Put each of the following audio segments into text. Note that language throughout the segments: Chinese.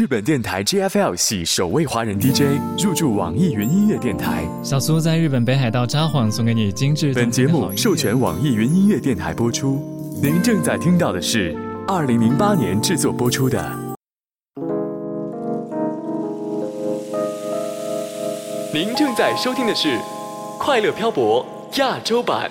日本电台 JFL 系首位华人 DJ 入驻网易云音乐电台。小苏在日本北海道札幌送给你精致。本节目授权网易云音乐电台播出。您正在听到的是二零零八年制作播出的。您正在收听的是《快乐漂泊》亚洲版。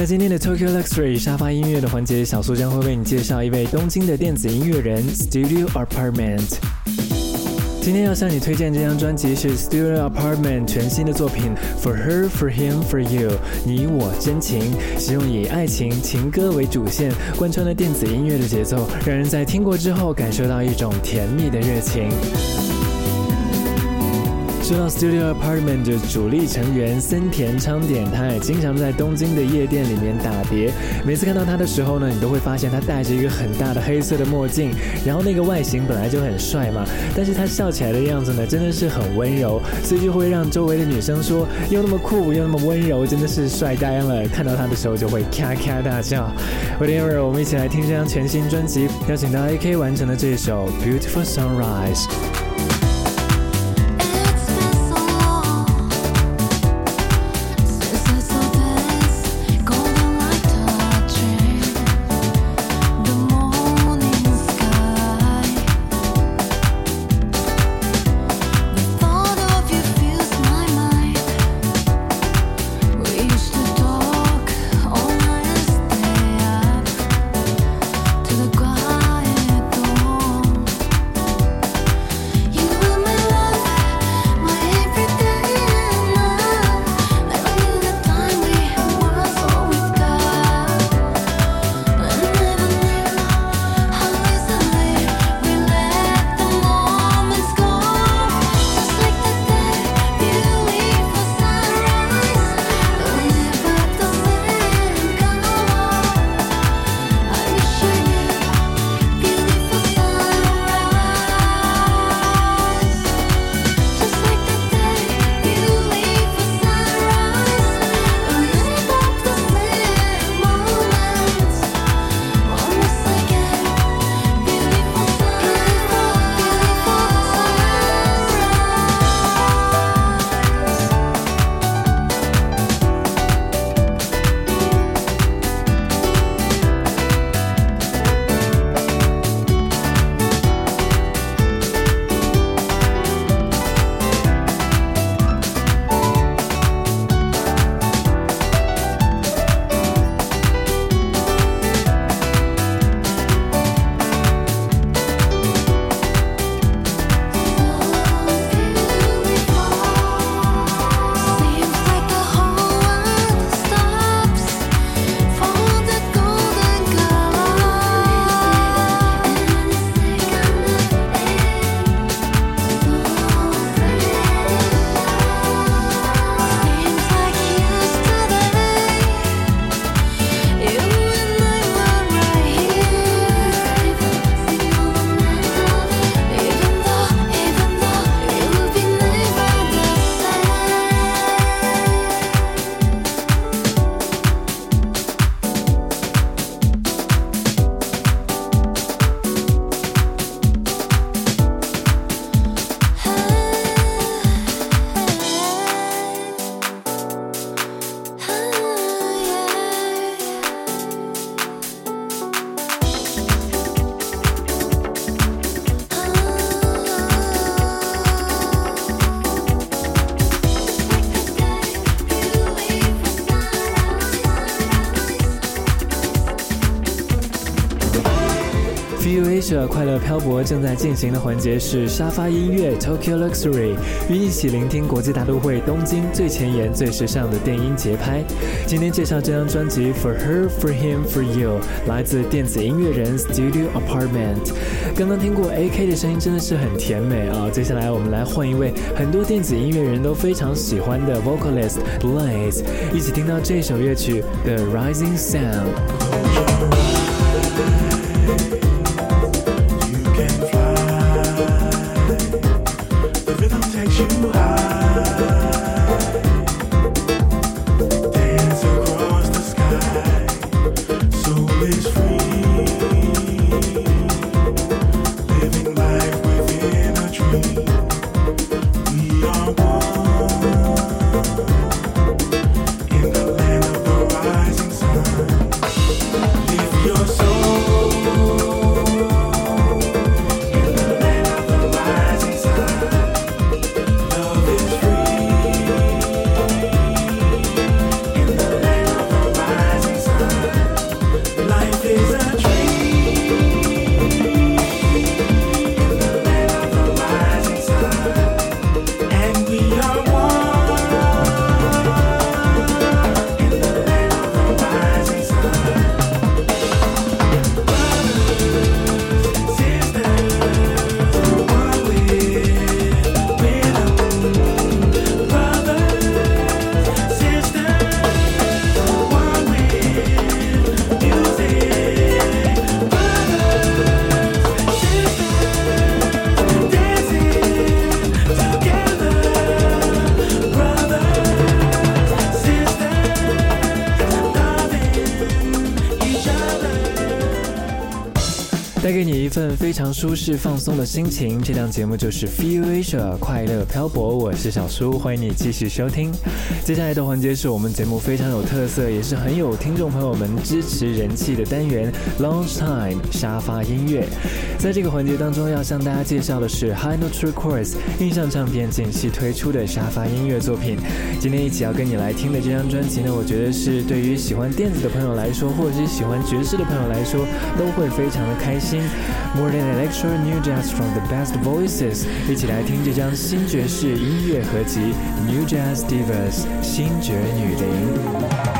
在今天的 Tokyo Luxury 沙发音乐的环节，小苏将会为你介绍一位东京的电子音乐人 Studio Apartment。今天要向你推荐这张专辑是 Studio Apartment 全新的作品 For Her, For Him, For You，你我真情，使用以爱情情歌为主线贯穿了电子音乐的节奏，让人在听过之后感受到一种甜蜜的热情。说到 Studio Apartment 的主力成员森田昌典，他也经常在东京的夜店里面打碟。每次看到他的时候呢，你都会发现他戴着一个很大的黑色的墨镜，然后那个外形本来就很帅嘛，但是他笑起来的样子呢，真的是很温柔，所以就会让周围的女生说，又那么酷又那么温柔，真的是帅呆了。看到他的时候就会咔咔大笑。Whatever，我们一起来听这张全新专辑，邀请到 AK 完成的这首 Beautiful Sunrise。快乐漂泊正在进行的环节是沙发音乐 Tokyo Luxury，与一起聆听国际大都会东京最前沿、最时尚的电音节拍。今天介绍这张专辑 For Her, For Him, For You，来自电子音乐人 Studio Apartment。刚刚听过 AK 的声音，真的是很甜美啊！接下来我们来换一位很多电子音乐人都非常喜欢的 vocalist Blaze，一起听到这首乐曲 The Rising Sound。非常舒适放松的心情。这档节目就是 Feel Asia 快乐漂泊，我是小叔，欢迎你继续收听。接下来的环节是我们节目非常有特色，也是很有听众朋友们支持人气的单元 Long Time 沙发音乐。在这个环节当中，要向大家介绍的是 High Note Records 印象唱片近期推出的沙发音乐作品。今天一起要跟你来听的这张专辑呢，我觉得是对于喜欢电子的朋友来说，或者是喜欢爵士的朋友来说，都会非常的开心。More than electro new jazz from the best voices，一起来听这张新爵士音乐合集 New Jazz Divas 新爵女伶。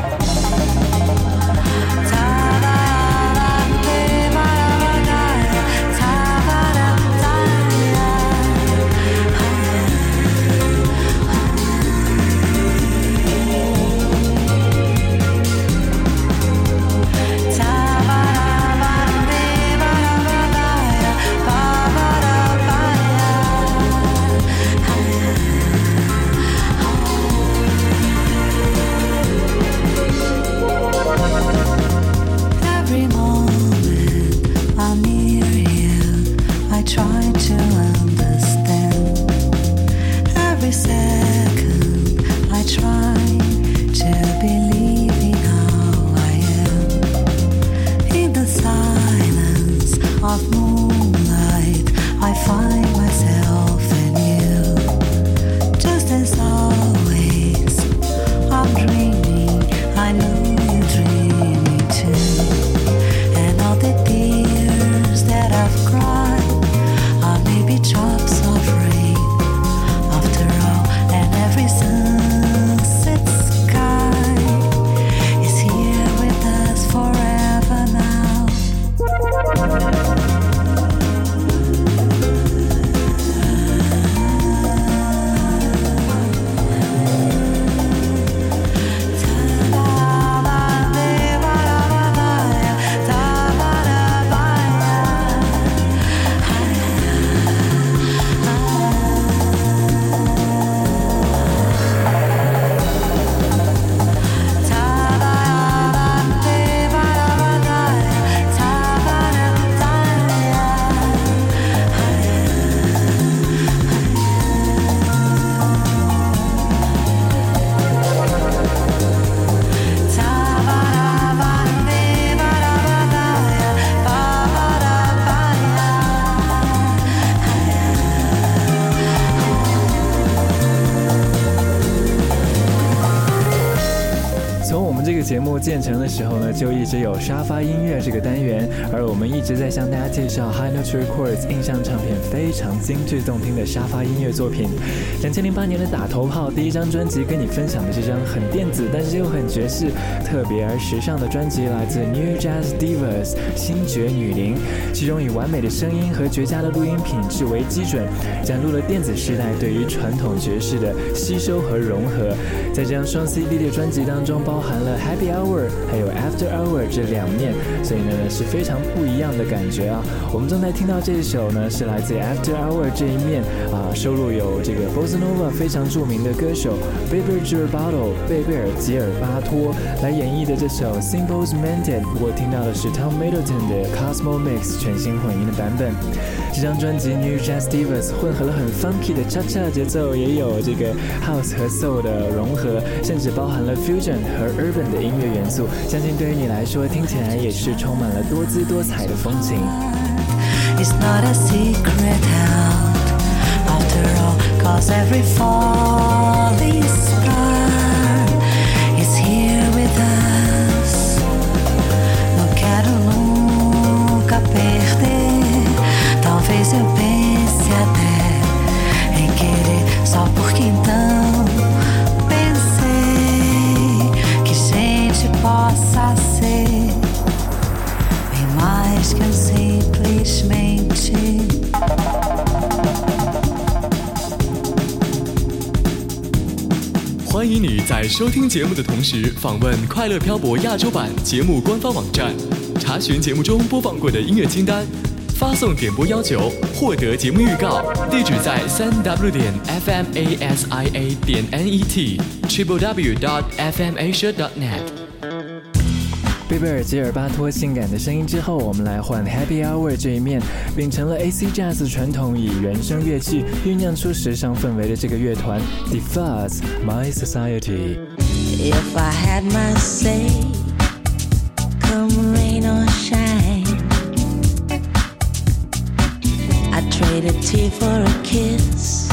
就一直有沙发音乐这个单元，而我们一直在向大家介绍 High Note Records 印象唱片非常精致动听的沙发音乐作品。两千零八年的打头炮第一张专辑，跟你分享的这张很电子，但是又很爵士、特别而时尚的专辑，来自 New Jazz Divas 新爵女伶，其中以完美的声音和绝佳的录音品质为基准，展露了电子时代对于传统爵士的吸收和融合。在这张双 CD 的专辑当中，包含了 Happy。Hour 还有 After Hour 这两面，所以呢是非常不一样的感觉啊。我们正在听到这一首呢，是来自 After Hour 这一面啊，收录有这个 Bossa Nova 非常著名的歌手 Baby g i r b a t o 贝贝尔吉尔巴托来演绎的这首 Simple's Mended。我听到的是 Tom Middleton 的 Cosmo Mix 全新混音的版本。这张专辑 New Jazz Divas 混合了很 funky 的 cha cha 节奏，也有这个 House 和 Soul 的融合，甚至包含了 Fusion 和 Urban 的音。音乐元素，相信对于你来说，听起来也是充满了多姿多彩的风情。在收听节目的同时访问《快乐漂泊》亚洲版节目官方网站，查询节目中播放过的音乐清单，发送点播要求，获得节目预告。地址在三 w 点 fmasia 点 net，triple w dot fmasia dot net。贝贝尔吉尔巴托性感的声音之后，我们来换 Happy Hour 这一面，秉承了 AC Jazz 传统，以原声乐器酝酿出时尚氛围的这个乐团 The Fuzz My Society。If I had my say, come rain or shine, I'd trade a tear for a kiss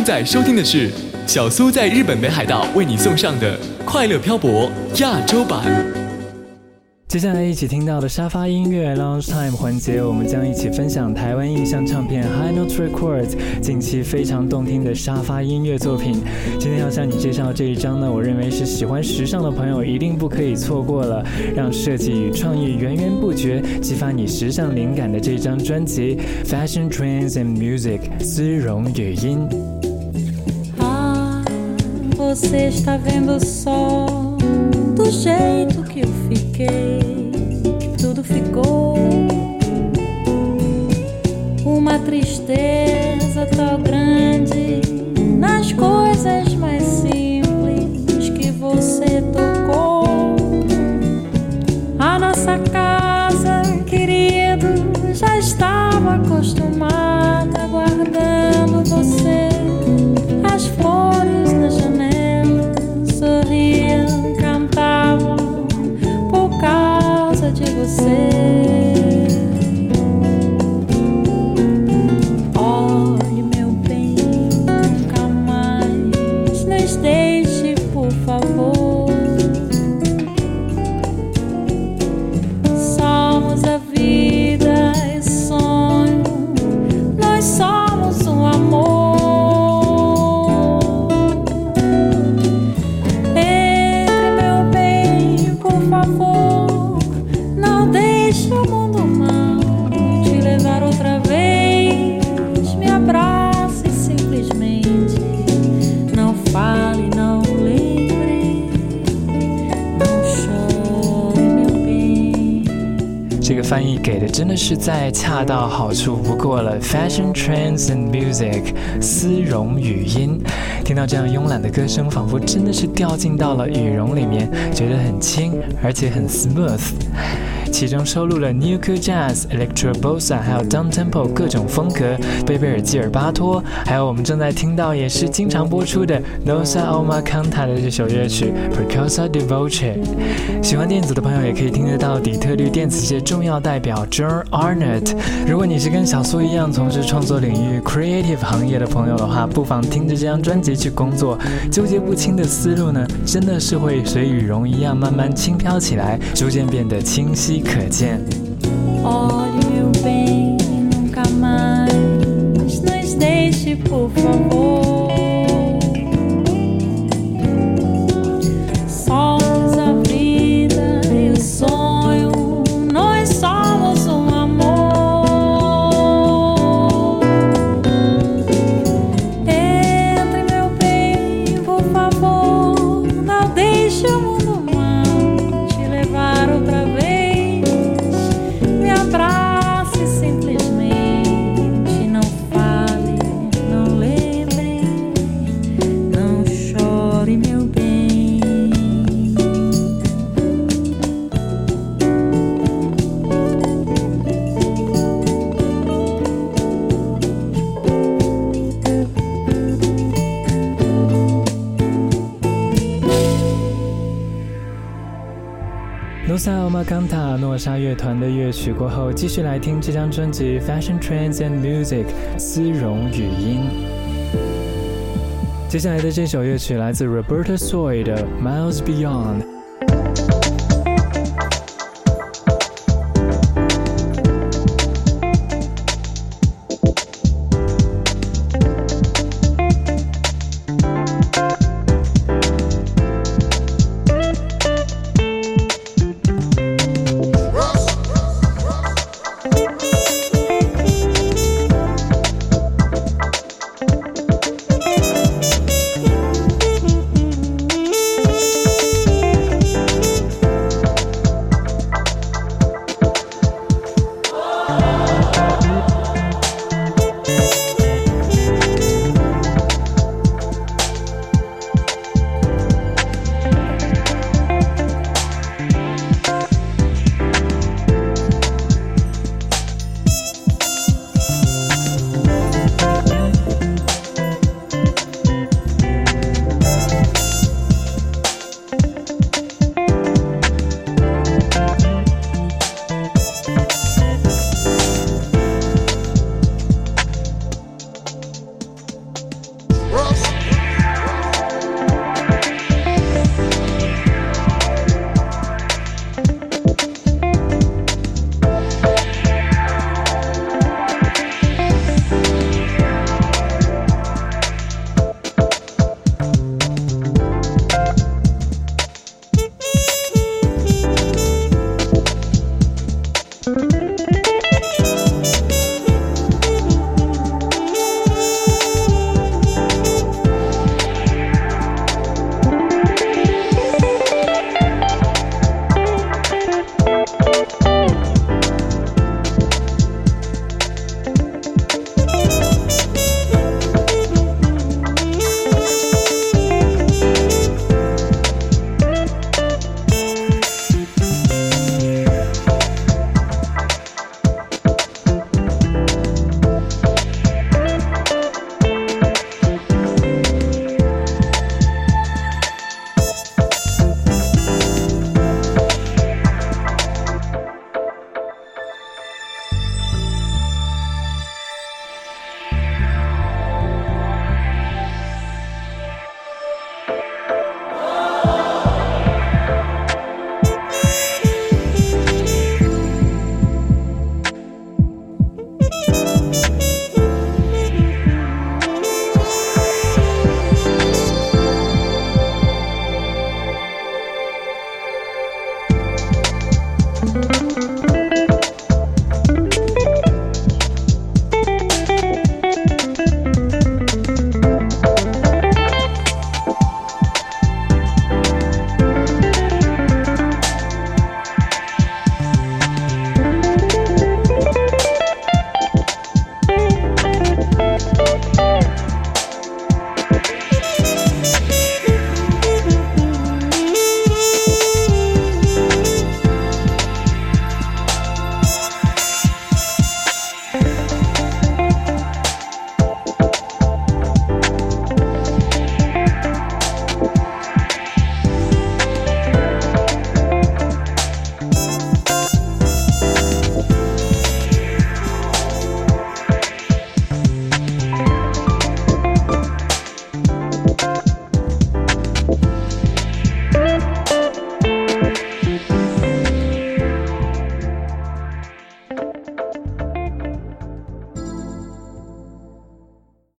正在收听的是小苏在日本北海道为你送上的《快乐漂泊》亚洲版。接下来一起听到的沙发音乐 Lounge Time 环节，我们将一起分享台湾印象唱片 High Note Records 近期非常动听的沙发音乐作品。今天要向你介绍这一张呢，我认为是喜欢时尚的朋友一定不可以错过了，让设计与创意源源不绝，激发你时尚灵感的这张专辑 Fashion Trends and Music 丝绒语音。Você está vendo só do jeito que eu fiquei. Tudo ficou uma tristeza tão grande nas coisas 给的真的是再恰到好处不过了。Fashion Trends and Music，丝绒语音。听到这样慵懒的歌声，仿佛真的是掉进到了羽绒里面，觉得很轻，而且很 smooth。其中收录了 New Cool Jazz、Electro Bossa，还有 Down Tempo 各种风格。贝贝尔基尔巴托，还有我们正在听到也是经常播出的 Nosa Oma Canta 的这首乐曲 Percosa d e v o c e 喜欢电子的朋友也可以听得到底特律电子界重要代表 John Arnott。如果你是跟小苏一样从事创作领域 Creative 行业的朋友的话，不妨听着这张专辑去工作。纠结不清的思路呢，真的是会随羽绒一样慢慢轻飘起来，逐渐变得清晰可见。Olhe meu bem, nunca mais nos deixe, por favor. 康塔诺莎乐团的乐曲过后，继续来听这张专辑《Fashion Trends and Music》丝绒语音。接下来的这首乐曲来自 Roberta Soy 的《Miles Beyond》，